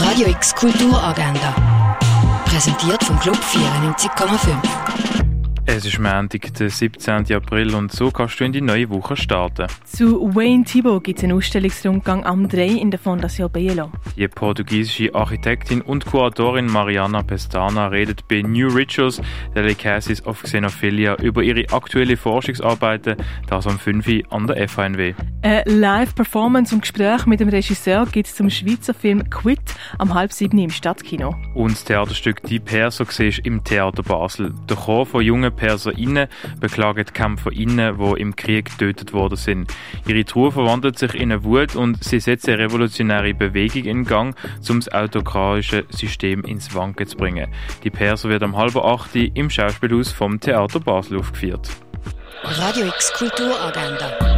Radio X Kulturagenda. Präsentiert vom Club 94,5. Es ist Montag, der 17. April und so kannst du in die neue Woche starten. Zu Wayne Thibault gibt es einen Ausstellungsrundgang am 3 in der Fondation Bielo. Die portugiesische Architektin und Kuratorin Mariana Pestana redet bei New Rituals, Delicacies of Xenophilia, über ihre aktuelle Forschungsarbeiten, das am 5. Uhr an der FHNW. Eine Live-Performance und Gespräch mit dem Regisseur gibt es zum Schweizer Film Quit am halb sieben im Stadtkino. Und das Theaterstück Die Perser siehst im Theater Basel. Der Chor von jungen PerserInnen beklagen die KämpferInnen, die im Krieg getötet worden sind. Ihre Trauer verwandelt sich in eine Wut und sie setzen eine revolutionäre Bewegung in Gang, um das autokratische System ins Wanken zu bringen. Die Perser wird am halben acht im Schauspielhaus vom Theater Basel aufgeführt. Radio X Kulturagenda.